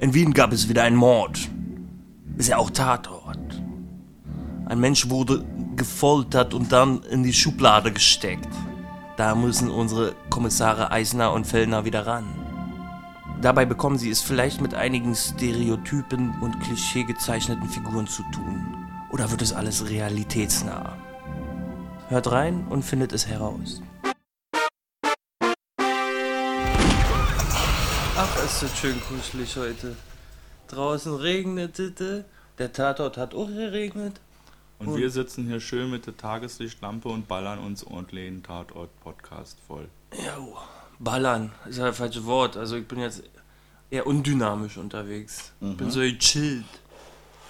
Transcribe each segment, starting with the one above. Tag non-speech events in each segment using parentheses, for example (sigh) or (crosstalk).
In Wien gab es wieder einen Mord. Ist ja auch Tatort. Ein Mensch wurde gefoltert und dann in die Schublade gesteckt. Da müssen unsere Kommissare Eisner und Fellner wieder ran. Dabei bekommen sie es vielleicht mit einigen Stereotypen und Klischee gezeichneten Figuren zu tun. Oder wird es alles realitätsnah? Hört rein und findet es heraus. Ist das schön kuschelig heute. Draußen regnet es, der Tatort hat auch geregnet. Und wir sitzen hier schön mit der Tageslichtlampe und ballern uns ordentlich den Tatort-Podcast voll. Ja, ballern ist ja das falsche Wort. Also ich bin jetzt eher undynamisch unterwegs. Ich bin so gechillt.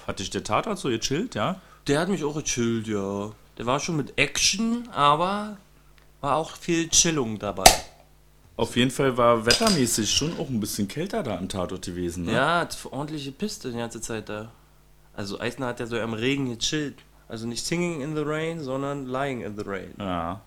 Hat dich der Tatort so gechillt, ja? Der hat mich auch gechillt, ja. Der war schon mit Action, aber war auch viel Chillung dabei. Auf jeden Fall war wettermäßig schon auch ein bisschen kälter da im Tatort gewesen, ne? Ja, hat ordentliche Piste die ganze Zeit da. Also Eisner hat ja so am Regen gechillt. Also nicht Singing in the Rain, sondern Lying in the Rain. Ja.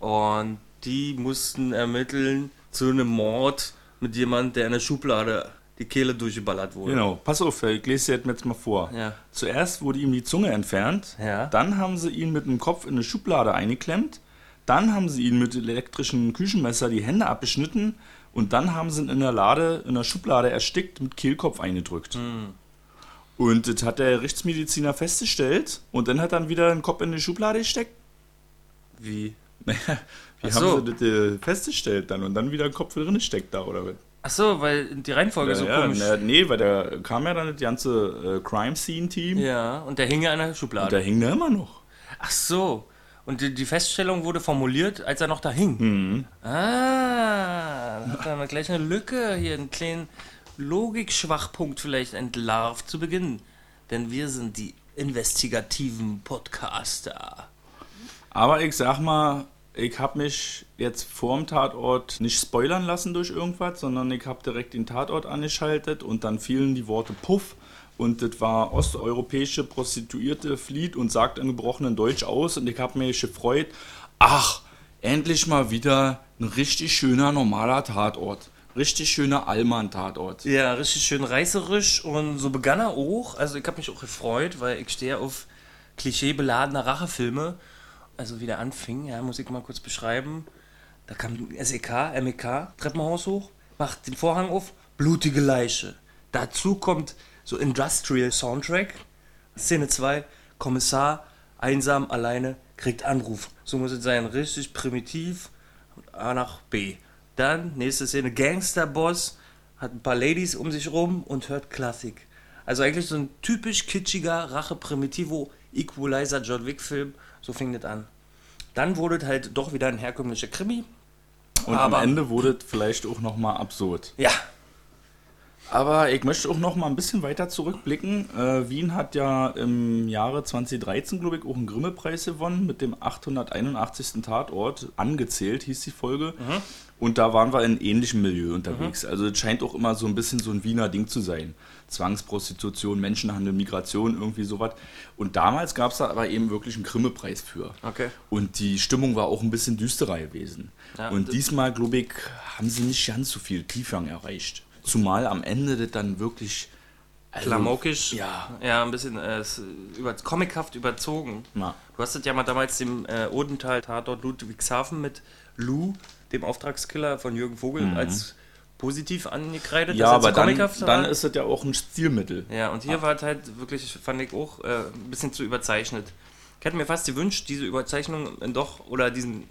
Und die mussten ermitteln zu einem Mord mit jemand, der in der Schublade die Kehle durchgeballert wurde. Genau, pass auf, ich lese dir jetzt mal vor. Ja. Zuerst wurde ihm die Zunge entfernt, Ja. dann haben sie ihn mit dem Kopf in eine Schublade eingeklemmt, dann haben sie ihn mit elektrischen Küchenmesser die Hände abgeschnitten und dann haben sie ihn in der Lade, in der Schublade erstickt mit Kehlkopf eingedrückt. Und das hat der Rechtsmediziner festgestellt und dann hat er dann wieder den Kopf in die Schublade gesteckt. Wie? (laughs) Wie Ach haben so. sie das äh, festgestellt dann und dann wieder den Kopf drin steckt da oder was? Ach so, weil die Reihenfolge so ja, komisch. na, nee, weil da kam ja dann das ganze äh, Crime Scene Team Ja, und der hing ja in der Schublade. und da hing der immer noch. Ach so. Und die, die Feststellung wurde formuliert, als er noch da hing. Mhm. Ah, dann hat er gleich eine Lücke hier, einen kleinen Logikschwachpunkt vielleicht entlarvt zu Beginn. Denn wir sind die investigativen Podcaster. Aber ich sag mal, ich habe mich jetzt vorm Tatort nicht spoilern lassen durch irgendwas, sondern ich habe direkt den Tatort angeschaltet und dann fielen die Worte Puff und das war osteuropäische Prostituierte flieht und sagt in gebrochenen Deutsch aus und ich habe mich gefreut, ach, endlich mal wieder ein richtig schöner normaler Tatort. Richtig schöner Allmann-Tatort. Ja, richtig schön reißerisch und so begann er auch. Also ich habe mich auch gefreut, weil ich stehe auf klischeebeladene Rachefilme. Also wie der anfing, ja, muss ich mal kurz beschreiben. Da kam SEK, MEK, Treppenhaus hoch, macht den Vorhang auf, blutige Leiche. Dazu kommt so Industrial Soundtrack. Szene 2, Kommissar, einsam, alleine, kriegt Anruf. So muss es sein, richtig primitiv, A nach B. Dann, nächste Szene, Gangsterboss, hat ein paar Ladies um sich rum und hört Klassik. Also eigentlich so ein typisch kitschiger Rache-Primitivo Equalizer John Wick-Film. So fing das an. Dann wurde es halt doch wieder ein herkömmlicher Krimi. Und Aber- am Ende wurde es vielleicht auch nochmal absurd. Ja, Aber ich möchte auch noch mal ein bisschen weiter zurückblicken. Äh, Wien hat ja im Jahre 2013, glaube ich, auch einen Grimme-Preis gewonnen mit dem 881. Tatort. Angezählt hieß die Folge. Und da waren wir in ähnlichem Milieu unterwegs. Also es scheint auch immer so ein bisschen so ein Wiener Ding zu sein. Zwangsprostitution, Menschenhandel, Migration, irgendwie sowas. Und damals gab es da aber eben wirklich einen Grimme-Preis für. Okay. Und die Stimmung war auch ein bisschen düsterer gewesen. Ja, und diesmal, glaube ich, haben sie nicht ganz so viel Tiefgang erreicht. Zumal am Ende das dann wirklich. also- Klamaukisch. Ja. Ja, ein bisschen äh, über, comichaft überzogen. Na, Du hast es ja mal damals dem äh, Odenthal-Tatort Ludwigshafen mit Lou, dem Auftragskiller von Jürgen Vogel, als positiv angekreidet. Mhm. ja, er aber dann, dann ist das ja auch ein Stilmittel. Ja, und hier war es halt wirklich, fand ich auch, äh, ein bisschen zu überzeichnet. Ich hätte mir fast gewünscht, diese Überzeichnung doch, oder diesen,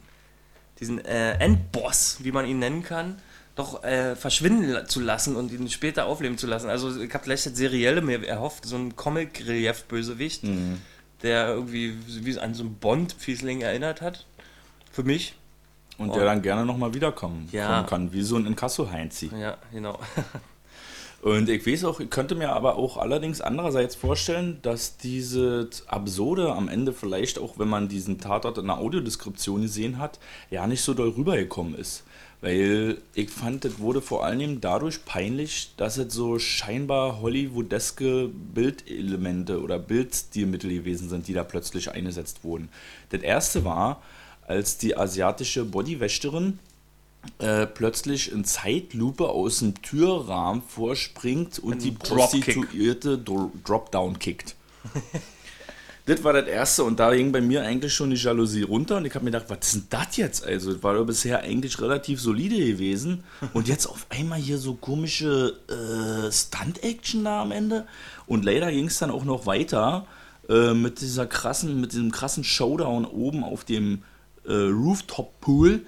diesen äh, Endboss, wie man ihn nennen kann, doch äh, verschwinden zu lassen und ihn später aufleben zu lassen. Also ich habe gleich das Serielle mir erhofft, so ein Comic-Relief-Bösewicht, Mhm. der irgendwie wie an so einen Bond-Fiesling erinnert hat. Für mich. Und Oh. der dann gerne nochmal wiederkommen Ja. kann, wie so ein Inkasso-Heinzi. Ja, genau. (laughs) Und ich weiß auch, ich könnte mir aber auch allerdings andererseits vorstellen, dass dieses Absurde am Ende vielleicht auch, wenn man diesen Tatort in der Audiodeskription gesehen hat, ja nicht so doll rübergekommen ist. Weil ich fand, das wurde vor allem dadurch peinlich, dass es so scheinbar hollywoodeske Bildelemente oder Bildstilmittel gewesen sind, die da plötzlich eingesetzt wurden. Das erste war, als die asiatische Bodywächterin äh, plötzlich in Zeitlupe aus dem Türrahmen vorspringt und Ein die. Prostituierte Dro- Dropdown kickt. (laughs) das war das erste und da ging bei mir eigentlich schon die Jalousie runter und ich habe mir gedacht, was ist denn das jetzt? Also, das war doch bisher eigentlich relativ solide gewesen (laughs) und jetzt auf einmal hier so komische äh, Stunt-Action da am Ende und leider ging es dann auch noch weiter äh, mit dieser krassen, mit diesem krassen Showdown oben auf dem äh, Rooftop-Pool.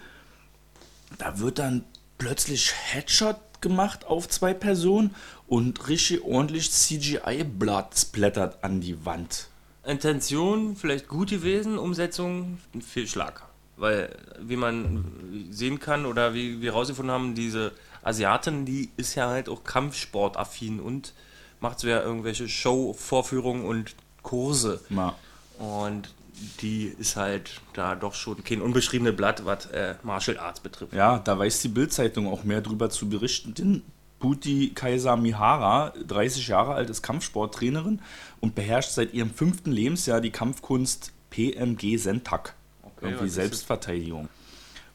Da wird dann plötzlich Headshot gemacht auf zwei Personen und richtig ordentlich CGI-Blatt splattert an die Wand. Intention vielleicht gut gewesen, Umsetzung Fehlschlag. Weil, wie man sehen kann oder wie wir rausgefunden haben, diese Asiatin, die ist ja halt auch kampfsportaffin und macht so ja irgendwelche Show-Vorführungen und Kurse. Na, Und die ist halt da doch schon kein unbeschriebenes Blatt, was äh, Martial Arts betrifft. ja, da weiß die Bildzeitung auch mehr drüber zu berichten. Bhuti Kaiser Mihara, 30 Jahre alt, ist Kampfsporttrainerin und beherrscht seit ihrem fünften Lebensjahr die Kampfkunst PMG Sentak. was irgendwie? Selbstverteidigung.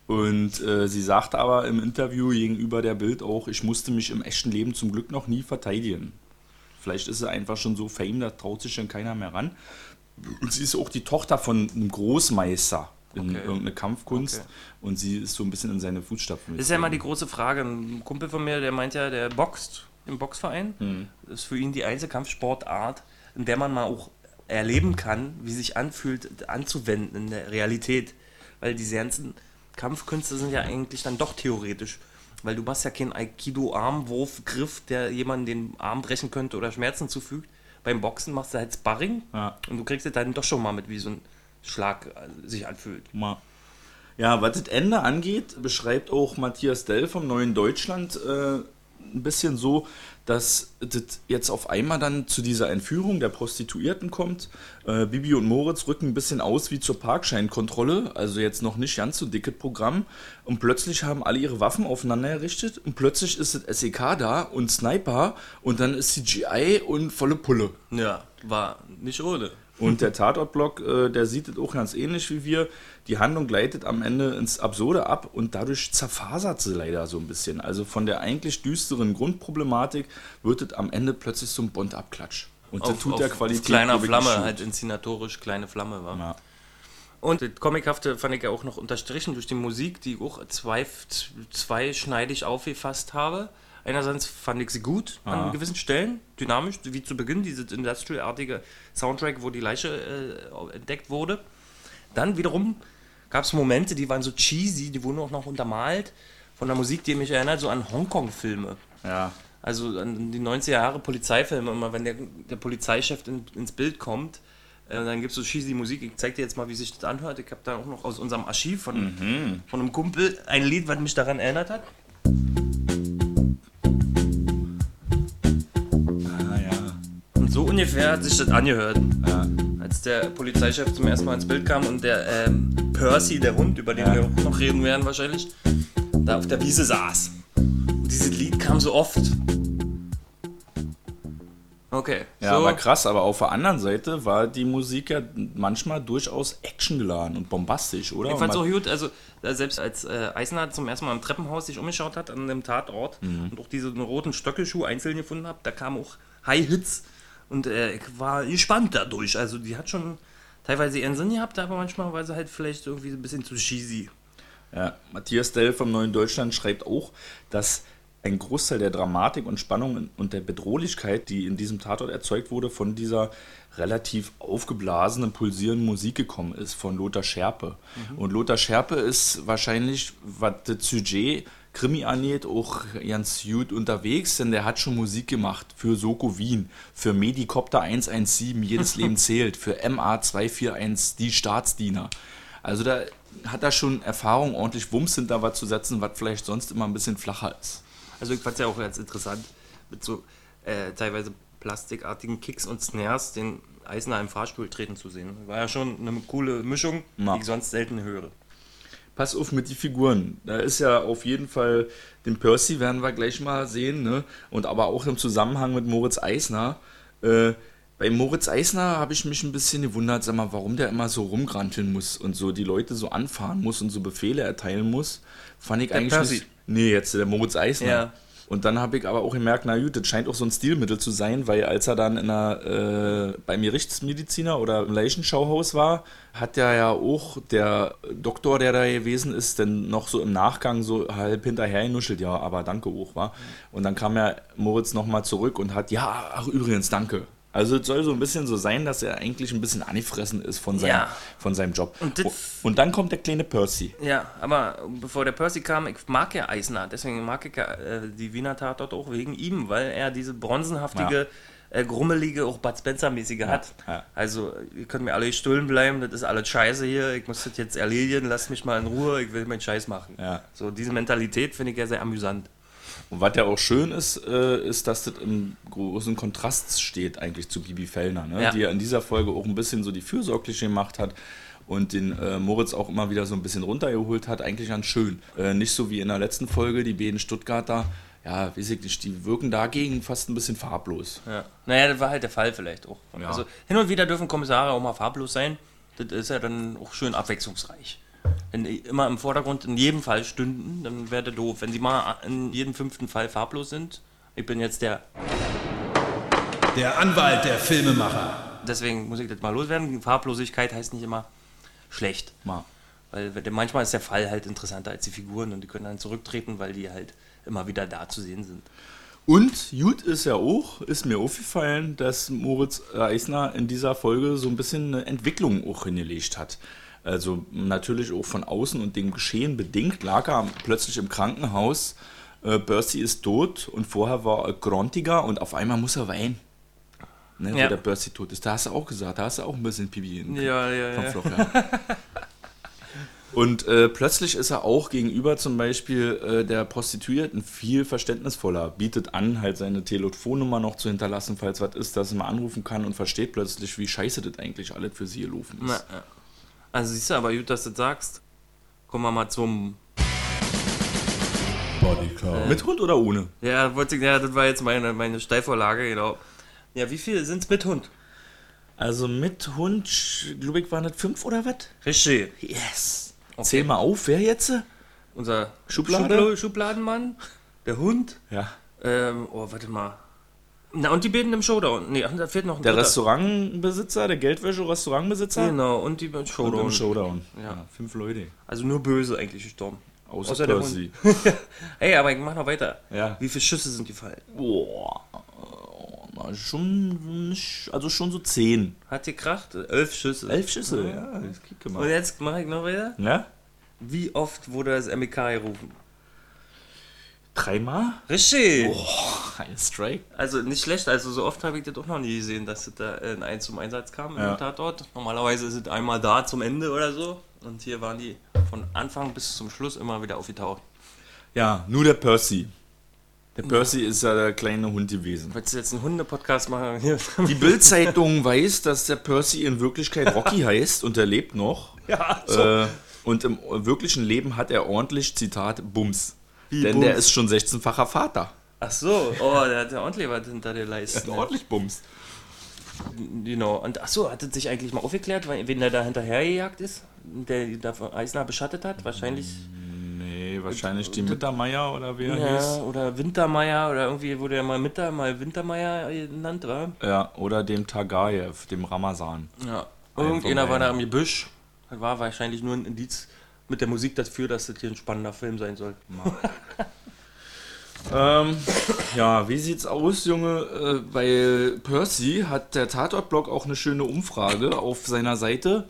Und äh, sie sagte aber im Interview gegenüber der Bild auch, ich musste mich im echten Leben zum Glück noch nie verteidigen. Vielleicht ist sie einfach schon so fame, da traut sich schon keiner mehr ran. Und sie ist auch die Tochter von einem Großmeister in Okay. irgendeine Kampfkunst Okay. und sie ist so ein bisschen in seine Fußstapfen. Das ist ja immer die große Frage. Ein Kumpel von mir, der meint ja, der boxt im Boxverein. Hm. Das ist für ihn die einzige Kampfsportart, in der man mal auch erleben kann, wie sich anfühlt, anzuwenden in der Realität. Weil diese ganzen Kampfkünste sind ja eigentlich dann doch theoretisch. Weil du machst ja keinen Aikido-Armwurf-Griff, der jemandem den Arm brechen könnte oder Schmerzen zufügt. Beim Boxen machst du halt Sparring Ja. und du kriegst es dann doch schon mal mit, wie so ein Schlag äh, sich anfühlt. Ja, was das Ende angeht, beschreibt auch Matthias Dell vom Neuen Deutschland äh, ein bisschen so, dass das jetzt auf einmal dann zu dieser Entführung der Prostituierten kommt. Äh, Bibi und Moritz rücken ein bisschen aus wie zur Parkscheinkontrolle, also jetzt noch nicht ganz so dickes Programm. Und plötzlich haben alle ihre Waffen aufeinander errichtet und plötzlich ist das SEK da und Sniper und dann ist CGI und volle Pulle. Ja, war nicht ohne. Und der Tatortblock, äh, der sieht es auch ganz ähnlich wie wir. Die Handlung gleitet am Ende ins Absurde ab und dadurch zerfasert sie leider so ein bisschen. Also von der eigentlich düsteren Grundproblematik wird es am Ende plötzlich ein Bond-Abklatsch. Und das tut der Qualität. kleiner Flamme, halt inszenatorisch kleine Flamme war. Ja. Und das Comichafte fand ich ja auch noch unterstrichen durch die Musik, die ich auch zwei, zweischneidig aufgefasst habe. Einerseits fand ich sie gut Ah. an gewissen Stellen, dynamisch, wie zu Beginn, dieses industrial-artige Soundtrack, wo die Leiche äh, entdeckt wurde. Dann wiederum gab es Momente, die waren so cheesy, die wurden auch noch untermalt von der Musik, die mich erinnert, so an Hongkong-Filme. ja. Also an die 90er Jahre Polizeifilme, immer wenn der, der Polizeichef in, ins Bild kommt, äh, dann gibt es so cheesy Musik. Ich zeig dir jetzt mal, wie sich das anhört. Ich habe da auch noch aus unserem Archiv von, von einem Kumpel ein Lied, was mich daran erinnert hat. Ungefähr hat sich das angehört. ja. Als der Polizeichef zum ersten Mal ins Bild kam und der ähm, Percy, der Hund, über den Ja. wir auch noch reden werden wahrscheinlich, da auf der Wiese saß. Und dieses Lied kam so oft. Okay. Ja, so. aber krass, aber auf der anderen Seite war die Musik ja manchmal durchaus actiongeladen und bombastisch, oder? Ich fand's auch gut, also selbst als äh, Eisner zum ersten Mal im Treppenhaus sich umgeschaut hat an dem Tatort Mhm. und auch diesen roten Stöckelschuh einzeln gefunden hat, da kamen auch High-Hits und äh, war gespannt dadurch. Also die hat schon teilweise ihren Sinn gehabt, aber manchmal war sie halt vielleicht irgendwie ein bisschen zu cheesy. Ja, Matthias Dell vom Neuen Deutschland schreibt auch, dass ein Großteil der Dramatik und Spannung und der Bedrohlichkeit, die in diesem Tatort erzeugt wurde, von dieser relativ aufgeblasenen, pulsierenden Musik gekommen ist, von Lothar Scherpe. Und Lothar Scherpe ist wahrscheinlich, was das Sujet Krimi angeht, auch ganz gut unterwegs, denn der hat schon Musik gemacht für Soko Wien, für Medikopter 117, jedes Leben (laughs) zählt, für MA 241, die Staatsdiener. Also da hat er schon Erfahrung, ordentlich Wumms hinter was zu setzen, was vielleicht sonst immer ein bisschen flacher ist. Also ich fand's ja auch ganz interessant, mit so äh, teilweise plastikartigen Kicks und Snares den Eisner im Fahrstuhl treten zu sehen. War ja schon eine coole Mischung, Ja. die ich sonst selten höre. Pass auf mit die Figuren. Da ist ja auf jeden Fall, den Percy werden wir gleich mal sehen, ne? Und aber auch im Zusammenhang mit Moritz Eisner. Äh, Bei Moritz Eisner habe ich mich ein bisschen gewundert, sag mal, warum der immer so rumgranteln muss und so die Leute so anfahren muss und so Befehle erteilen muss. Fand ich Der eigentlich Percy. nicht. Nee, jetzt der Moritz Eisner. Ja. Und dann habe ich aber auch gemerkt, na gut, das scheint auch so ein Stilmittel zu sein, weil als er dann in einer, äh, beim Gerichtsmediziner oder im Leichenschauhaus war, hat er ja auch der Doktor, der da gewesen ist, dann noch so im Nachgang so halb hinterher genuschelt, ja, aber danke auch, war. Und dann kam ja Moritz nochmal zurück und hat, ja, ach übrigens, danke. Also es soll so ein bisschen so sein, dass er eigentlich ein bisschen angefressen ist von seinem, Ja. von seinem Job. Und und dann kommt der kleine Percy. Ja, aber bevor der Percy kam, ich mag ja Eisner, deswegen mag ich ja äh, die Wiener Tatort auch wegen ihm, weil er diese bronzenhaftige, äh, grummelige, auch Bud Spencer-mäßige hat. ja. Also, ihr könnt mir alle stullen bleiben, das ist alles scheiße hier, ich muss das jetzt erledigen, lasst mich mal in Ruhe, ich will meinen Scheiß machen. Ja. So, diese Mentalität finde ich ja sehr amüsant. Und was ja auch schön ist, äh, ist, dass das im großen Kontrast steht eigentlich zu Bibi Fellner, ne? Ja. die ja in dieser Folge auch ein bisschen so die fürsorgliche gemacht hat und den äh, Moritz auch immer wieder so ein bisschen runtergeholt hat, eigentlich ganz schön. Äh, nicht so wie in der letzten Folge, die beiden Stuttgarter, ja, weiß ich nicht, die wirken dagegen fast ein bisschen farblos. Ja. Naja, das war halt der Fall vielleicht auch. Ja. Also, hin und wieder dürfen Kommissare auch mal farblos sein, das ist ja dann auch schön abwechslungsreich. Wenn die immer im Vordergrund in jedem Fall stünden, dann wäre das doof. Wenn sie mal in jedem fünften Fall farblos sind, ich bin jetzt der, Der Anwalt der Filmemacher. deswegen muss ich das mal loswerden. Farblosigkeit heißt nicht immer schlecht. Mal. Weil manchmal ist der Fall halt interessanter als die Figuren und die können dann zurücktreten, weil die halt immer wieder da zu sehen sind. Und gut ist ja auch, ist mir aufgefallen, dass Moritz Eisner in dieser Folge so ein bisschen eine Entwicklung auch hingelegt hat. Also natürlich auch von außen und dem Geschehen bedingt lag er plötzlich im Krankenhaus. Äh, Percy ist tot und vorher war er grontiger und auf einmal muss er weinen. Ne, Ja. Wo der Percy tot ist. Da hast du auch gesagt, da hast du auch ein bisschen Pipi in Ja, ja, vom ja. Und äh, plötzlich ist er auch gegenüber zum Beispiel äh, der Prostituierten viel verständnisvoller, bietet an, halt seine Telefonnummer noch zu hinterlassen, falls was ist, dass er mal anrufen kann und versteht plötzlich, wie scheiße das eigentlich alles für sie gelaufen Na, ist. ja. Also siehst du, aber gut, dass du das sagst. Kommen wir mal zum Bodycount. Mit Hund oder ohne? Ja, wollte ich, ja, das war jetzt meine, meine Steilvorlage, genau. Ja, wie viel sind es mit Hund? Also mit Hund, glaube ich, waren das fünf oder was? Richtig. Yes. Zähl mal auf, wer jetzt? Unser Schublade? Schubladenmann, der Hund. Ja. Ähm, oh, warte mal. Na, und die beiden im Showdown. Nee, da fehlt noch ein Der dritter. Restaurantbesitzer, der Geldwäsche-Restaurantbesitzer? Genau, und die im Und Showdown. im Showdown. Ja. Fünf Leute. Also nur böse eigentlich gestorben. Außer, Außer der Percy. (laughs) Ey, aber ich mach noch weiter. Ja. Wie viele Schüsse sind gefallen? Boah. Schon, also schon so zehn. Hat gekracht? Elf Schüsse. Elf Schüsse, ja. Das kicke Und jetzt mache ich noch weiter. Ja? Wie oft wurde das MEK gerufen? Dreimal? Richtig. Ein Strike. Also nicht schlecht, also so oft habe ich das auch noch nie gesehen, dass es da in eins zum Einsatz kam Ja. im Tatort. Normalerweise ist es einmal da zum Ende oder so. Und hier waren die von Anfang bis zum Schluss immer wieder aufgetaucht. Ja, nur der Percy. Der Percy ist ja der kleine Hund gewesen. Willst du jetzt einen Hunde-Podcast machen? Hier. Die (laughs) Bild-Zeitung weiß, dass der Percy in Wirklichkeit Rocky (laughs) heißt und er lebt noch. Ja, Äh, und im wirklichen Leben hat er ordentlich, Zitat, Bums. Wie Denn Bums? der ist schon 16-facher Vater. Ach so, oh, der hat ja ordentlich was hinter der Leiste. ordentlich Bums. Genau. Und ach so, hat es sich eigentlich mal aufgeklärt, weil- wen der da hinterhergejagt ist? Der, der von Eisner beschattet hat? Wahrscheinlich. Nee, wahrscheinlich die Mittermeier oder wer Ja, hieß. oder Wintermeier oder irgendwie wurde er mal Mitter, mal Wintermeier genannt, war? Ja, oder dem Tagayev, dem Ramazan. Ja. Ein Irgendeiner war da im Gebüsch. Das war wahrscheinlich nur ein Indiz mit der Musik dafür, dass das hier ein spannender Film sein soll. (laughs) Ähm, ja, wie sieht's aus, Junge? Äh, bei Percy hat der Tatort-Blog auch eine schöne Umfrage auf seiner Seite.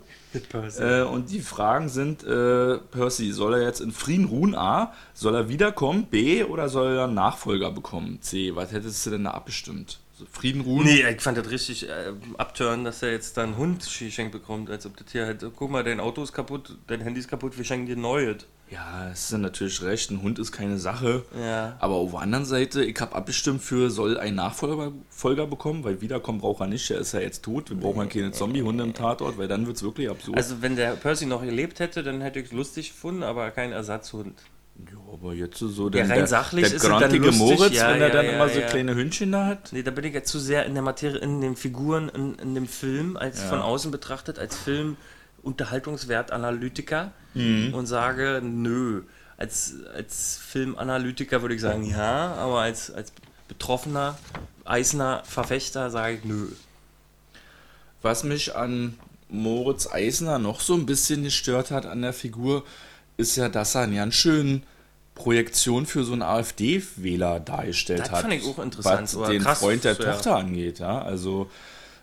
Äh, und die Fragen sind, äh, Percy, soll er jetzt in Frieden ruhen? A. Soll er wiederkommen? B. Oder soll er einen Nachfolger bekommen? C. Was hättest du denn da abgestimmt? Frieden ruhen? Nee, ich fand das richtig äh, abtören, dass er jetzt dann einen Hund geschenkt bekommt, als ob das hier halt, guck mal, dein Auto ist kaputt, dein Handy ist kaputt, wir schenken dir neues. Ja, es ist ja natürlich recht. Ein Hund ist keine Sache. Ja. Aber auf der anderen Seite, ich habe abgestimmt für, soll ein Nachfolger Folger bekommen, weil wiederkommen braucht er nicht, er ist ja jetzt tot. Wir brauchen keine Zombie-Hunde im Tatort, weil dann wird es wirklich absurd. Also wenn der Percy noch gelebt hätte, dann hätte ich es lustig gefunden, aber kein Ersatzhund. Ja, aber jetzt so Ja, rein sachlich der ist es dann grantige lustig, Moritz, ja, wenn er ja, dann ja, immer so ja. kleine Hündchen da hat. Nee, da bin ich jetzt zu sehr in der Materie, in den Figuren, in, in dem Film, als von außen betrachtet, als Film Unterhaltungswert Analytiker Mhm. und sage, nö. Als, als Filmanalytiker würde ich sagen, ja, aber als, als betroffener, Eisner Verfechter sage ich, nö. Was mich an Moritz Eisner noch so ein bisschen gestört hat an der Figur, ist ja, dass er einen ganz schönen Projektion für so einen AfD-Wähler dargestellt Das hat. fand ich auch interessant, Was den krass, Freund der so, ja. Tochter angeht, ja. Also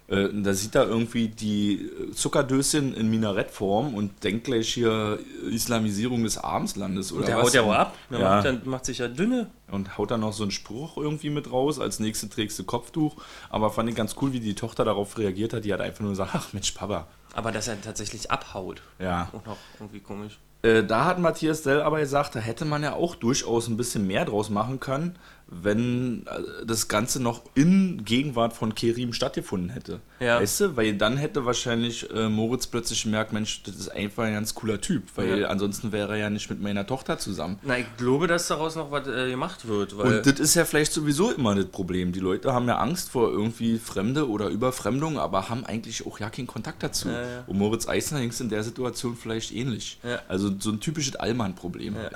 äh, da sieht er irgendwie die Zuckerdöschen in Minarettform und denkt gleich hier Islamisierung des Abendslandes oder Und der was. haut ja auch ab. Ja. macht, dann, macht sich ja dünne. Und haut dann noch so einen Spruch irgendwie mit raus. Als nächste trägst du Kopftuch. Aber fand ich ganz cool, wie die Tochter darauf reagiert hat. Die hat einfach nur gesagt, ach Mensch, Papa. Aber dass er tatsächlich abhaut. Ja. Und auch irgendwie komisch. Äh, da hat Matthias Dell aber gesagt, da hätte man ja auch durchaus ein bisschen mehr draus machen können, wenn äh, das Ganze noch in Gegenwart von Kerim stattgefunden hätte. Ja. Weißt du? Weil dann hätte wahrscheinlich äh, Moritz plötzlich gemerkt, Mensch, das ist einfach ein ganz cooler Typ. Weil Ja. ansonsten wäre er ja nicht mit meiner Tochter zusammen. Na, ich glaube, dass daraus noch was äh, gemacht wird. Und das ist ja vielleicht sowieso immer das Problem. Die Leute haben ja Angst vor irgendwie Fremde oder Überfremdung, aber haben eigentlich auch ja keinen Kontakt dazu. Ja, ja. Und Moritz Eisner ging es in der Situation vielleicht ähnlich. Also so ein typisches Allmann-Problem. (laughs)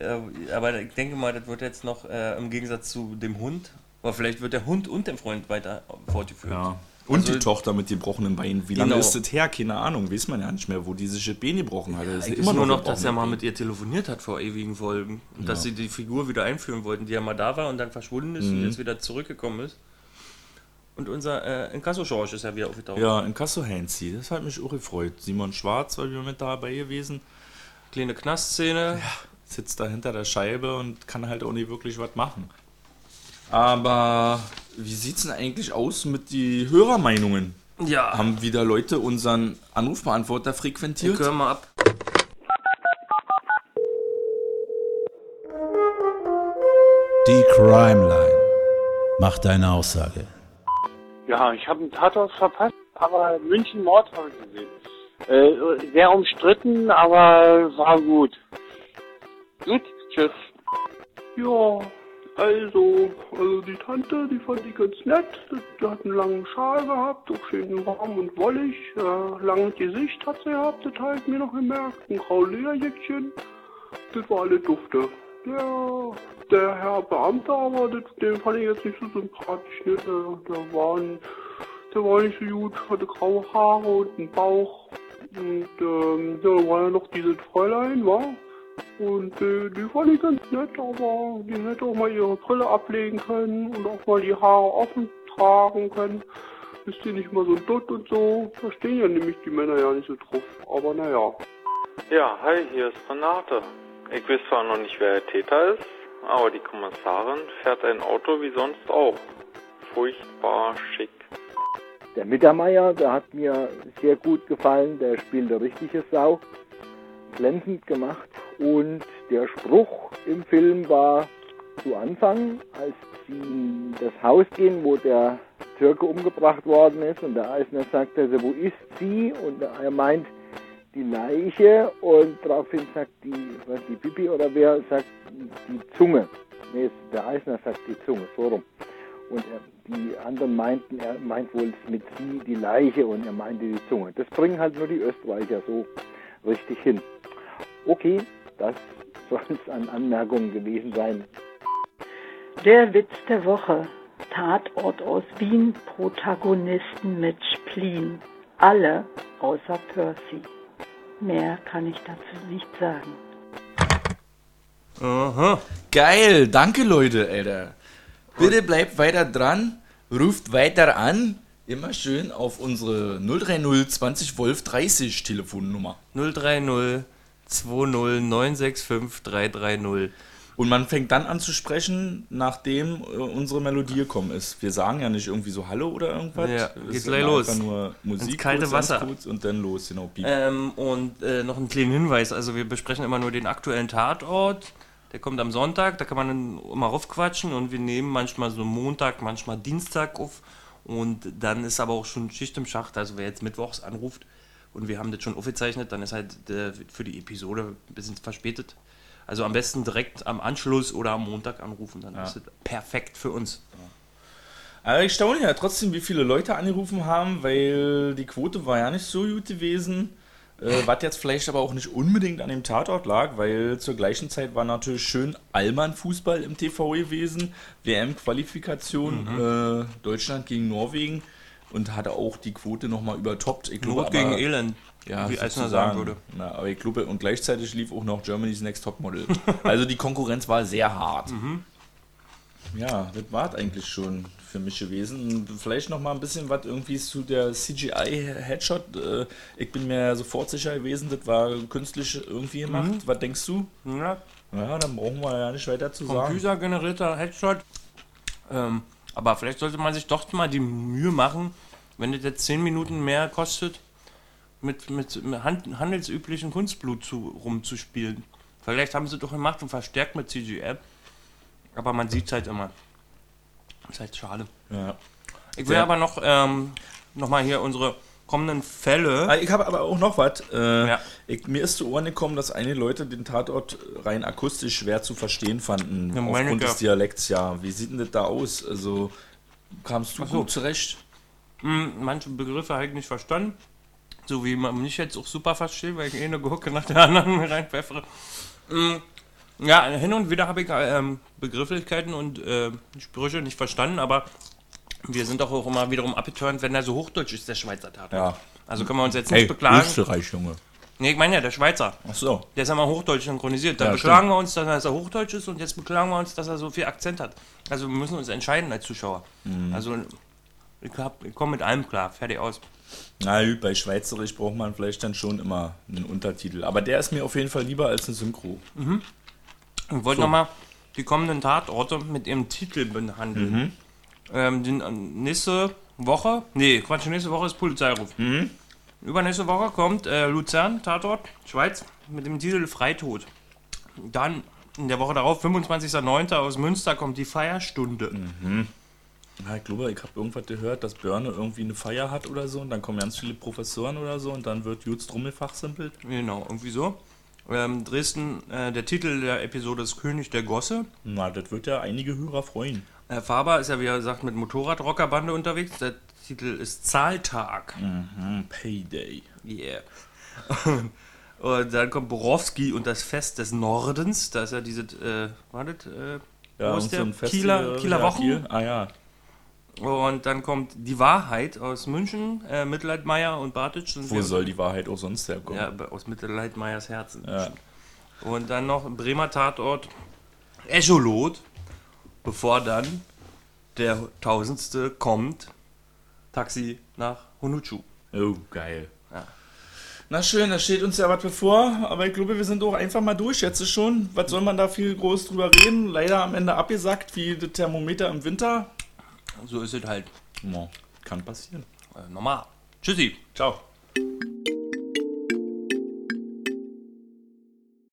Ja, aber ich denke mal, das wird jetzt noch äh, im Gegensatz zu dem Hund, aber vielleicht wird der Hund und dem Freund weiter fortgeführt. Ja. Und Also- die Tochter mit gebrochenen Beinen. Wie lange Genau. ist das her? Keine Ahnung. Weiß man ja nicht mehr, wo die sich das Bein gebrochen hat. Das ist Eigentlich nur noch, dass er mal mit ihr telefoniert hat vor ewigen Folgen. Und dass sie die Figur wieder einführen wollten, die ja mal da war und dann verschwunden ist Mhm. und jetzt wieder zurückgekommen ist. Und unser äh, Inkasso-Schorsch ist ja wieder aufgetaucht. Ja, in Kasso Hansi. Das hat mich auch gefreut. Simon Schwarz war wieder mit dabei gewesen. Kleine Knastszene. Sitzt da hinter der Scheibe und kann halt auch nicht wirklich was machen. Aber wie sieht's denn eigentlich aus mit die Hörermeinungen? Ja, Haben wieder Leute unseren Anrufbeantworter ich frequentiert? höre mal ab. Die Crime Line. Mach deine Aussage. Ja, ich habe einen Tatort verpasst, aber München Mord habe ich gesehen. Äh, sehr umstritten, aber war gut. Gut, tschüss. Ja, also, also die Tante, die fand ich ganz nett. Die hat einen langen Schal gehabt, auch schön warm und wollig. Äh, langes Gesicht hat sie gehabt, das habe ich mir noch gemerkt. Ein graues Lederjäckchen, das war alle dufte. Der, der Herr Beamte aber, den fand ich jetzt nicht so sympathisch. Ne? Der, der, war ein, der war nicht so gut, hatte graue Haare und einen Bauch. Und ähm, ja, da war ja noch dieses Fräulein, war. Und äh, die fand ich ganz nett, aber die hätte auch mal ihre Brille ablegen können und auch mal die Haare offen tragen können. Ist die nicht mal so dutt und so? Da stehen ja nämlich die Männer ja nicht so drauf. Aber naja. Ja, hi, hier ist Renate. Ich weiß zwar noch nicht, wer der Täter ist, aber die Kommissarin fährt ein Auto wie sonst auch. Furchtbar schick. Der Mittermeier, der hat mir sehr gut gefallen, der spielt eine richtige Sau. Glänzend gemacht. Und der Spruch im Film war zu Anfang, als sie in das Haus gehen, wo der Türke umgebracht worden ist. Und der Eisner sagt also, wo ist sie? Und er meint, die Leiche. Und daraufhin sagt die, was die Bibi oder wer, sagt die Zunge. Nee, der Eisner sagt die Zunge, so rum. Und er, die anderen meinten, er meint wohl mit sie die Leiche und er meinte die Zunge. Das bringen halt nur die Österreicher so richtig hin. Okay, das soll es an Anmerkungen gewesen sein. Der Witz der Woche. Tatort aus Wien, Protagonisten mit Spleen. Alle außer Percy. Mehr kann ich dazu nicht sagen. Aha. Geil, danke Leute, Alter. Bitte bleibt weiter dran, ruft weiter an. Immer schön auf unsere 030 20 Wolf 30 Telefonnummer. 030 20 965 330. Und man fängt dann an zu sprechen, nachdem äh, unsere Melodie gekommen ist. Wir sagen ja nicht irgendwie so Hallo oder irgendwas. Ja, Es geht ist gleich los. Nur Musik, Ins kalte kurz, Wasser. Kurz und dann los, genau. Ähm, und äh, noch einen kleinen Hinweis, also wir besprechen immer nur den aktuellen Tatort. Der kommt am Sonntag, da kann man dann immer raufquatschen und wir nehmen manchmal so Montag, manchmal Dienstag auf. Und dann ist aber auch schon Schicht im Schacht, also wer jetzt mittwochs anruft und wir haben das schon aufgezeichnet, dann ist halt für die Episode ein bisschen verspätet. Also am besten direkt am Anschluss oder am Montag anrufen, dann Ja. ist es perfekt für uns. Aber ich staune ja trotzdem, wie viele Leute angerufen haben, weil die Quote war ja nicht so gut gewesen. Äh, was jetzt vielleicht aber auch nicht unbedingt an dem Tatort lag, weil zur gleichen Zeit war natürlich schön Allmann-Fußball im TV gewesen, WM-Qualifikation, äh, Deutschland gegen Norwegen und hatte auch die Quote nochmal übertoppt. Ich glaube, Not gegen aber- Elend, Ja, wie Eisner sagen würde. Na, aber ich glaube, und gleichzeitig lief auch noch Germany's Next Topmodel. (laughs) also die Konkurrenz war sehr hart. Mhm. Ja, das war eigentlich schon für mich gewesen. Vielleicht noch mal ein bisschen was irgendwie zu der CGI-Headshot. Äh, ich bin mir sofort sicher gewesen, das war künstlich irgendwie gemacht. Mhm. Was denkst du? Ja, Ja, dann brauchen wir ja nicht weiter zu sagen. Computergenerierter Headshot. Ähm, aber vielleicht sollte man sich doch mal die Mühe machen, wenn das jetzt 10 Minuten mehr kostet, mit, mit, mit hand, handelsüblichen Kunstblut zu, rumzuspielen. Vielleicht haben sie doch gemacht und verstärkt mit CGI. Aber man sieht es halt immer. Ist halt schade. Ja. Ich will Ja. aber noch, ähm, noch mal hier unsere kommenden Fälle. Ah, Ich habe aber auch noch was. Äh, Ja. ich, mir ist zu Ohren gekommen, dass einige Leute den Tatort rein akustisch schwer zu verstehen fanden. Ja, aufgrund des. Dialekts, ja. Wie sieht denn das da aus? Also, kamst du so. gut zurecht? Hm, manche Begriffe habe ich nicht verstanden. So wie man mich jetzt auch super versteht, weil ich eh eine Gurke nach der anderen (laughs) reinpfeffere. Hm, ja, hin und wieder habe ich ähm, Begrifflichkeiten und äh, Sprüche nicht verstanden, aber wir sind doch auch immer wiederum abgeturnt, wenn er so hochdeutsch ist, der Schweizer Tatort. Ja. Also können wir uns jetzt nicht beklagen. Österreich, Junge. Nee, ich meine ja, der Schweizer. Ach so. Der ist ja mal hochdeutsch synchronisiert. Da Ja, beklagen wir uns, dass er hochdeutsch ist und jetzt beklagen wir uns, dass er so viel Akzent hat. Also wir müssen uns entscheiden als Zuschauer. Mhm. Also ich, ich komme mit allem klar, fertig aus. Na gut, bei Schweizerisch braucht man vielleicht dann schon immer einen Untertitel. Aber der ist mir auf jeden Fall lieber als eine Synchro. Ich wollte So. nochmal die kommenden Tatorte mit ihrem Titel behandeln. Mhm. Ähm, den, äh, nächste Woche, nee, Quatsch, nächste Woche ist Polizeiruf. Mhm. Übernächste Woche kommt äh, Luzern, Tatort, Schweiz, mit dem Titel Freitod. Dann in der Woche darauf, 25.09. aus Münster, kommt die Feierstunde. Ja, ich glaube, ich habe irgendwas gehört, dass Börne irgendwie eine Feier hat oder so und dann kommen ganz viele Professoren oder so und dann wird Juts Drummel fachsimpelt. Genau, irgendwie so. Ähm, Dresden, äh, der Titel der Episode ist König der Gosse. Na, das wird ja einige Hörer freuen. Herr Faber ist ja, wie gesagt, mit Motorradrockerbande unterwegs. Der Titel ist Zahltag. Mhm, Payday. Yeah. (laughs) und dann kommt Borowski und das Fest des Nordens. Da ist ja diese, äh, war das, äh, Ja, wo ist der? so Kieler, Kieler ja, Wochen. Kiel. Ah ja. Und dann kommt Die Wahrheit aus München. Äh, Mitleidmeier und Bartitsch. Wo wir- soll die Wahrheit auch sonst herkommen? Ja, aus Mitleidmeiers Herzen. Ja. Und dann noch Bremer Tatort Echolot, bevor dann der tausendste kommt, Taxi nach Honuchu. Oh, geil. Ja. Na schön, da steht uns ja was bevor, aber ich glaube, wir sind auch einfach mal durch jetzt schon. Was soll man da viel groß drüber reden? Leider am Ende abgesagt, wie das Thermometer im Winter. So ist es halt Ja, kann passieren. äh, normal. Tschüssi. Ciao.